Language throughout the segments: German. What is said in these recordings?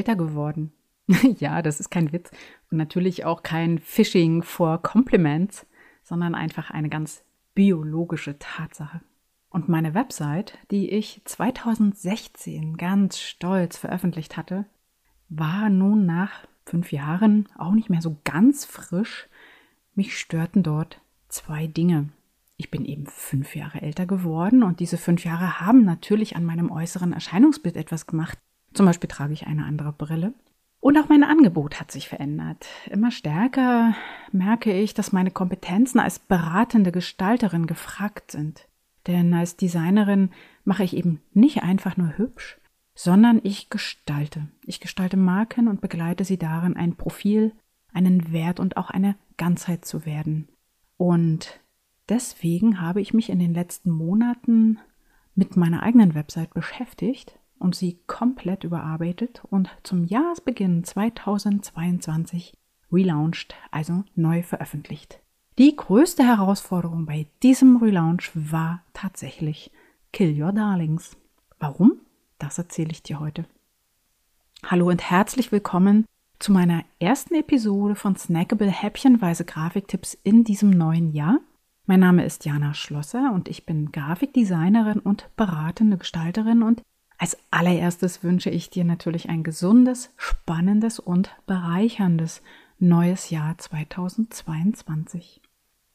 älter geworden. ja, das ist kein Witz und natürlich auch kein Phishing for Compliments, sondern einfach eine ganz biologische Tatsache. Und meine Website, die ich 2016 ganz stolz veröffentlicht hatte, war nun nach fünf Jahren auch nicht mehr so ganz frisch. Mich störten dort zwei Dinge. Ich bin eben fünf Jahre älter geworden und diese fünf Jahre haben natürlich an meinem äußeren Erscheinungsbild etwas gemacht. Zum Beispiel trage ich eine andere Brille. Und auch mein Angebot hat sich verändert. Immer stärker merke ich, dass meine Kompetenzen als beratende Gestalterin gefragt sind. Denn als Designerin mache ich eben nicht einfach nur hübsch, sondern ich gestalte. Ich gestalte Marken und begleite sie darin, ein Profil, einen Wert und auch eine Ganzheit zu werden. Und deswegen habe ich mich in den letzten Monaten mit meiner eigenen Website beschäftigt und sie komplett überarbeitet und zum Jahresbeginn 2022 relaunched, also neu veröffentlicht. Die größte Herausforderung bei diesem Relaunch war tatsächlich Kill Your Darlings. Warum? Das erzähle ich dir heute. Hallo und herzlich willkommen zu meiner ersten Episode von Snackable Häppchenweise Grafiktipps in diesem neuen Jahr. Mein Name ist Jana Schlosser und ich bin Grafikdesignerin und beratende Gestalterin und als allererstes wünsche ich dir natürlich ein gesundes, spannendes und bereicherndes neues Jahr 2022.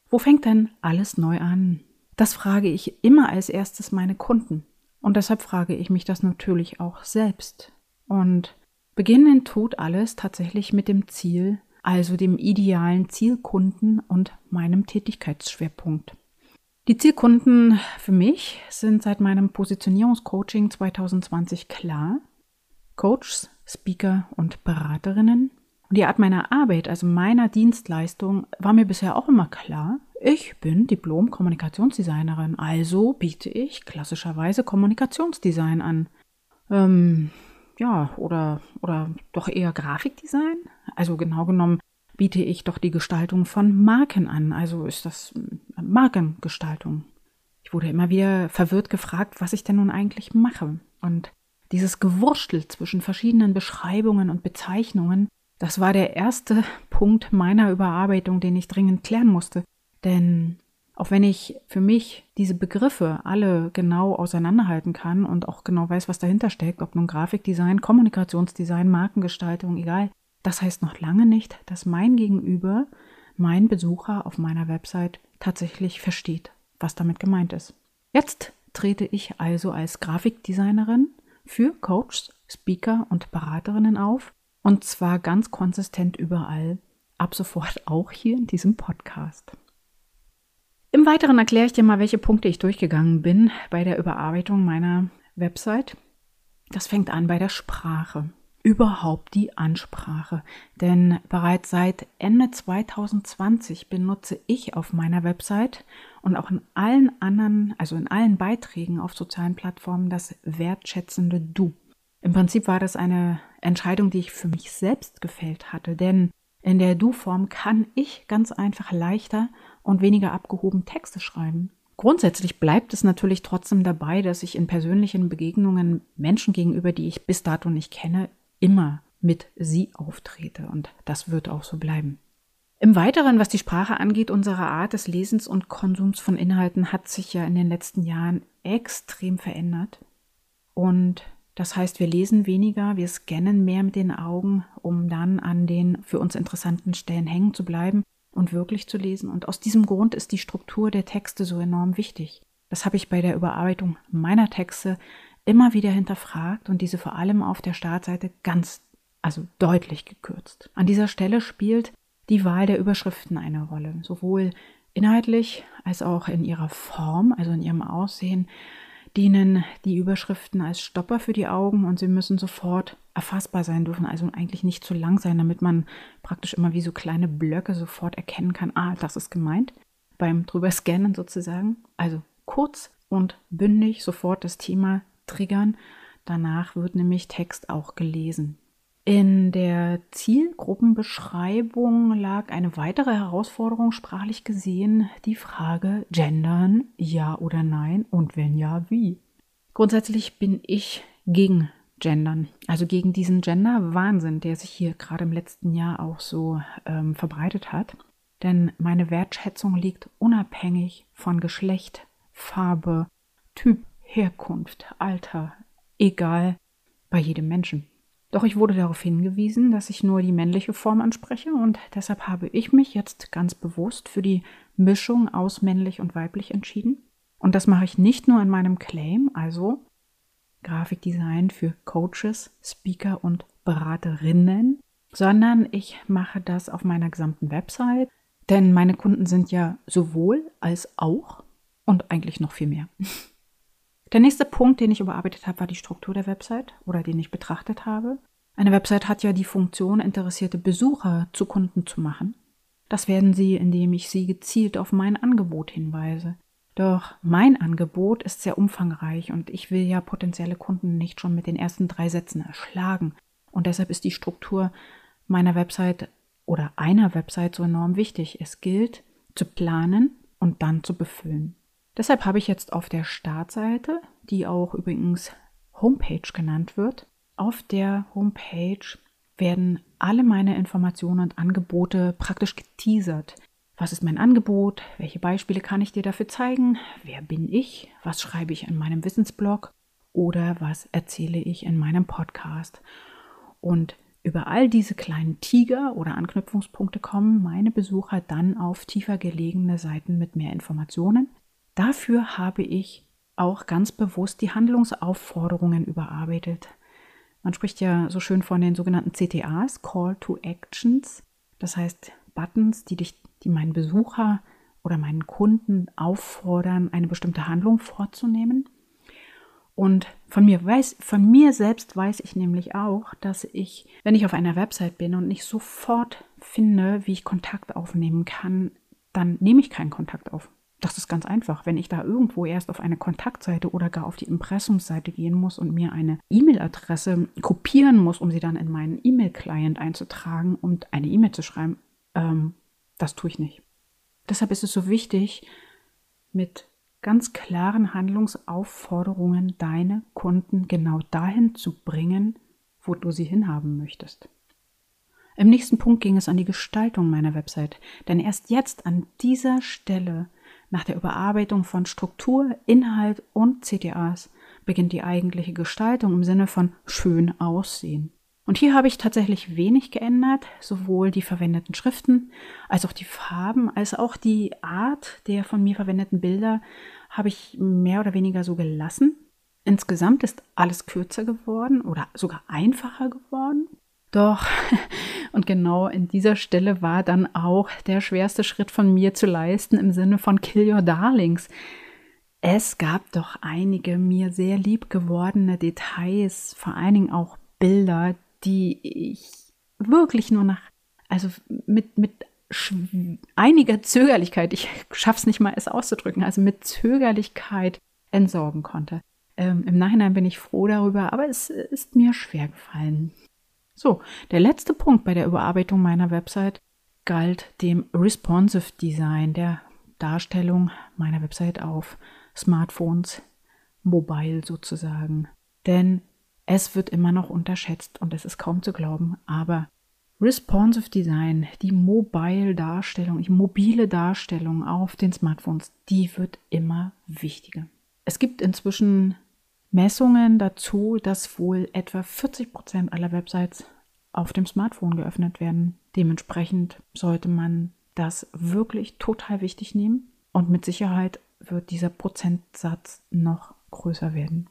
Wo fängt denn alles neu an? Das frage ich immer als erstes meine Kunden. Und deshalb frage ich mich das natürlich auch selbst. Und beginnen tut alles tatsächlich mit dem Ziel, also dem idealen Zielkunden und meinem Tätigkeitsschwerpunkt. Die Zielkunden für mich sind seit meinem Positionierungscoaching 2020 klar. Coaches, Speaker und Beraterinnen. Und die Art meiner Arbeit, also meiner Dienstleistung, war mir bisher auch immer klar. Ich bin Diplom-Kommunikationsdesignerin, also biete ich klassischerweise Kommunikationsdesign an. Ähm, ja, oder, oder doch eher Grafikdesign. Also genau genommen biete ich doch die Gestaltung von Marken an. Also ist das äh, Markengestaltung. Ich wurde immer wieder verwirrt gefragt, was ich denn nun eigentlich mache. Und dieses Gewurstel zwischen verschiedenen Beschreibungen und Bezeichnungen, das war der erste Punkt meiner Überarbeitung, den ich dringend klären musste. Denn auch wenn ich für mich diese Begriffe alle genau auseinanderhalten kann und auch genau weiß, was dahinter steckt, ob nun Grafikdesign, Kommunikationsdesign, Markengestaltung, egal, das heißt noch lange nicht, dass mein Gegenüber, mein Besucher auf meiner Website tatsächlich versteht, was damit gemeint ist. Jetzt trete ich also als Grafikdesignerin für Coaches, Speaker und Beraterinnen auf und zwar ganz konsistent überall, ab sofort auch hier in diesem Podcast. Im Weiteren erkläre ich dir mal, welche Punkte ich durchgegangen bin bei der Überarbeitung meiner Website. Das fängt an bei der Sprache. Überhaupt die Ansprache. Denn bereits seit Ende 2020 benutze ich auf meiner Website und auch in allen anderen, also in allen Beiträgen auf sozialen Plattformen das wertschätzende Du. Im Prinzip war das eine Entscheidung, die ich für mich selbst gefällt hatte, denn in der Du-Form kann ich ganz einfach leichter und weniger abgehoben Texte schreiben. Grundsätzlich bleibt es natürlich trotzdem dabei, dass ich in persönlichen Begegnungen Menschen gegenüber, die ich bis dato nicht kenne, immer mit sie auftrete und das wird auch so bleiben. Im Weiteren, was die Sprache angeht, unsere Art des Lesens und Konsums von Inhalten hat sich ja in den letzten Jahren extrem verändert. Und das heißt, wir lesen weniger, wir scannen mehr mit den Augen, um dann an den für uns interessanten Stellen hängen zu bleiben und wirklich zu lesen. Und aus diesem Grund ist die Struktur der Texte so enorm wichtig. Das habe ich bei der Überarbeitung meiner Texte immer wieder hinterfragt und diese vor allem auf der Startseite ganz, also deutlich gekürzt. An dieser Stelle spielt die Wahl der Überschriften eine Rolle, sowohl inhaltlich als auch in ihrer Form, also in ihrem Aussehen, dienen die Überschriften als Stopper für die Augen und sie müssen sofort erfassbar sein, dürfen also eigentlich nicht zu lang sein, damit man praktisch immer wie so kleine Blöcke sofort erkennen kann, ah, das ist gemeint, beim drüber scannen sozusagen. Also kurz und bündig sofort das Thema triggern. Danach wird nämlich Text auch gelesen. In der Zielgruppenbeschreibung lag eine weitere Herausforderung sprachlich gesehen, die Frage Gendern, ja oder nein und wenn ja, wie. Grundsätzlich bin ich gegen Gendern, also gegen diesen Gender-Wahnsinn, der sich hier gerade im letzten Jahr auch so ähm, verbreitet hat. Denn meine Wertschätzung liegt unabhängig von Geschlecht, Farbe, Typ, Herkunft, Alter, egal bei jedem Menschen. Doch ich wurde darauf hingewiesen, dass ich nur die männliche Form anspreche und deshalb habe ich mich jetzt ganz bewusst für die Mischung aus männlich und weiblich entschieden. Und das mache ich nicht nur in meinem Claim, also Grafikdesign für Coaches, Speaker und Beraterinnen, sondern ich mache das auf meiner gesamten Website, denn meine Kunden sind ja sowohl als auch und eigentlich noch viel mehr. Der nächste Punkt, den ich überarbeitet habe, war die Struktur der Website oder den ich betrachtet habe. Eine Website hat ja die Funktion, interessierte Besucher zu Kunden zu machen. Das werden sie, indem ich sie gezielt auf mein Angebot hinweise. Doch mein Angebot ist sehr umfangreich und ich will ja potenzielle Kunden nicht schon mit den ersten drei Sätzen erschlagen. Und deshalb ist die Struktur meiner Website oder einer Website so enorm wichtig. Es gilt zu planen und dann zu befüllen. Deshalb habe ich jetzt auf der Startseite, die auch übrigens Homepage genannt wird, auf der Homepage werden alle meine Informationen und Angebote praktisch geteasert. Was ist mein Angebot? Welche Beispiele kann ich dir dafür zeigen? Wer bin ich? Was schreibe ich in meinem Wissensblog? Oder was erzähle ich in meinem Podcast? Und über all diese kleinen Tiger oder Anknüpfungspunkte kommen meine Besucher dann auf tiefer gelegene Seiten mit mehr Informationen, Dafür habe ich auch ganz bewusst die Handlungsaufforderungen überarbeitet. Man spricht ja so schön von den sogenannten CTAs, Call to Actions, das heißt Buttons, die dich, die meinen Besucher oder meinen Kunden auffordern, eine bestimmte Handlung vorzunehmen. Und von mir weiß, von mir selbst weiß ich nämlich auch, dass ich, wenn ich auf einer Website bin und nicht sofort finde, wie ich Kontakt aufnehmen kann, dann nehme ich keinen Kontakt auf. Das ist ganz einfach. Wenn ich da irgendwo erst auf eine Kontaktseite oder gar auf die Impressumsseite gehen muss und mir eine E-Mail-Adresse kopieren muss, um sie dann in meinen E-Mail-Client einzutragen und eine E-Mail zu schreiben, ähm, das tue ich nicht. Deshalb ist es so wichtig, mit ganz klaren Handlungsaufforderungen deine Kunden genau dahin zu bringen, wo du sie hinhaben möchtest. Im nächsten Punkt ging es an die Gestaltung meiner Website, denn erst jetzt an dieser Stelle nach der Überarbeitung von Struktur, Inhalt und CTAs beginnt die eigentliche Gestaltung im Sinne von schön aussehen. Und hier habe ich tatsächlich wenig geändert, sowohl die verwendeten Schriften als auch die Farben, als auch die Art der von mir verwendeten Bilder habe ich mehr oder weniger so gelassen. Insgesamt ist alles kürzer geworden oder sogar einfacher geworden. Doch, und genau in dieser Stelle war dann auch der schwerste Schritt von mir zu leisten im Sinne von Kill Your Darlings. Es gab doch einige mir sehr lieb gewordene Details, vor allen Dingen auch Bilder, die ich wirklich nur nach, also mit, mit einiger Zögerlichkeit, ich schaff's nicht mal es auszudrücken, also mit Zögerlichkeit entsorgen konnte. Ähm, Im Nachhinein bin ich froh darüber, aber es ist mir schwer gefallen. So, der letzte Punkt bei der Überarbeitung meiner Website galt dem Responsive Design, der Darstellung meiner Website auf Smartphones, mobile sozusagen. Denn es wird immer noch unterschätzt und es ist kaum zu glauben, aber Responsive Design, die mobile Darstellung, die mobile Darstellung auf den Smartphones, die wird immer wichtiger. Es gibt inzwischen Messungen dazu, dass wohl etwa 40 Prozent aller Websites auf dem Smartphone geöffnet werden. Dementsprechend sollte man das wirklich total wichtig nehmen und mit Sicherheit wird dieser Prozentsatz noch größer werden.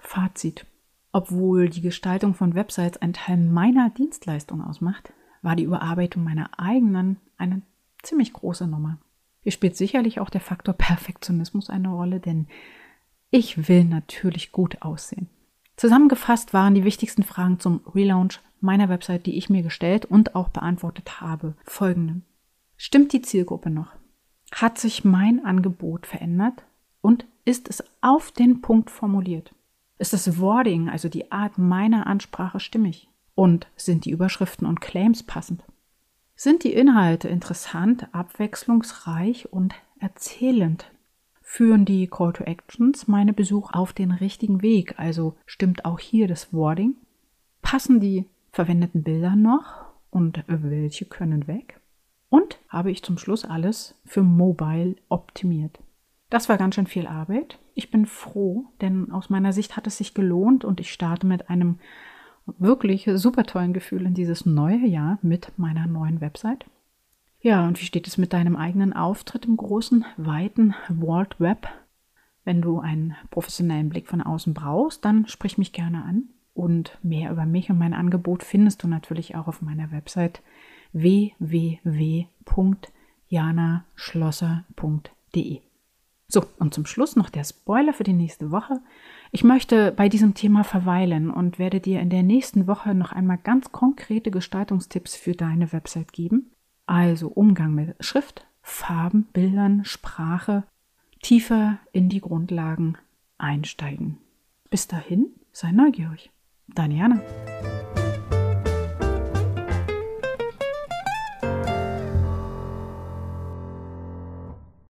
Fazit. Obwohl die Gestaltung von Websites ein Teil meiner Dienstleistung ausmacht, war die Überarbeitung meiner eigenen eine ziemlich große Nummer. Hier spielt sicherlich auch der Faktor Perfektionismus eine Rolle, denn ich will natürlich gut aussehen. Zusammengefasst waren die wichtigsten Fragen zum Relaunch meiner Website, die ich mir gestellt und auch beantwortet habe, folgende. Stimmt die Zielgruppe noch? Hat sich mein Angebot verändert? Und ist es auf den Punkt formuliert? Ist das Wording, also die Art meiner Ansprache stimmig? Und sind die Überschriften und Claims passend? Sind die Inhalte interessant, abwechslungsreich und erzählend? Führen die Call to Actions meine Besuch auf den richtigen Weg? Also stimmt auch hier das Wording? Passen die verwendeten Bilder noch und welche können weg? Und habe ich zum Schluss alles für Mobile optimiert? Das war ganz schön viel Arbeit. Ich bin froh, denn aus meiner Sicht hat es sich gelohnt und ich starte mit einem wirklich super tollen Gefühl in dieses neue Jahr mit meiner neuen Website. Ja, und wie steht es mit deinem eigenen Auftritt im großen, weiten World Web? Wenn du einen professionellen Blick von außen brauchst, dann sprich mich gerne an. Und mehr über mich und mein Angebot findest du natürlich auch auf meiner Website www.janaschlosser.de. So, und zum Schluss noch der Spoiler für die nächste Woche. Ich möchte bei diesem Thema verweilen und werde dir in der nächsten Woche noch einmal ganz konkrete Gestaltungstipps für deine Website geben. Also Umgang mit Schrift, Farben, Bildern, Sprache, tiefer in die Grundlagen einsteigen. Bis dahin, sei neugierig. Deine Jana.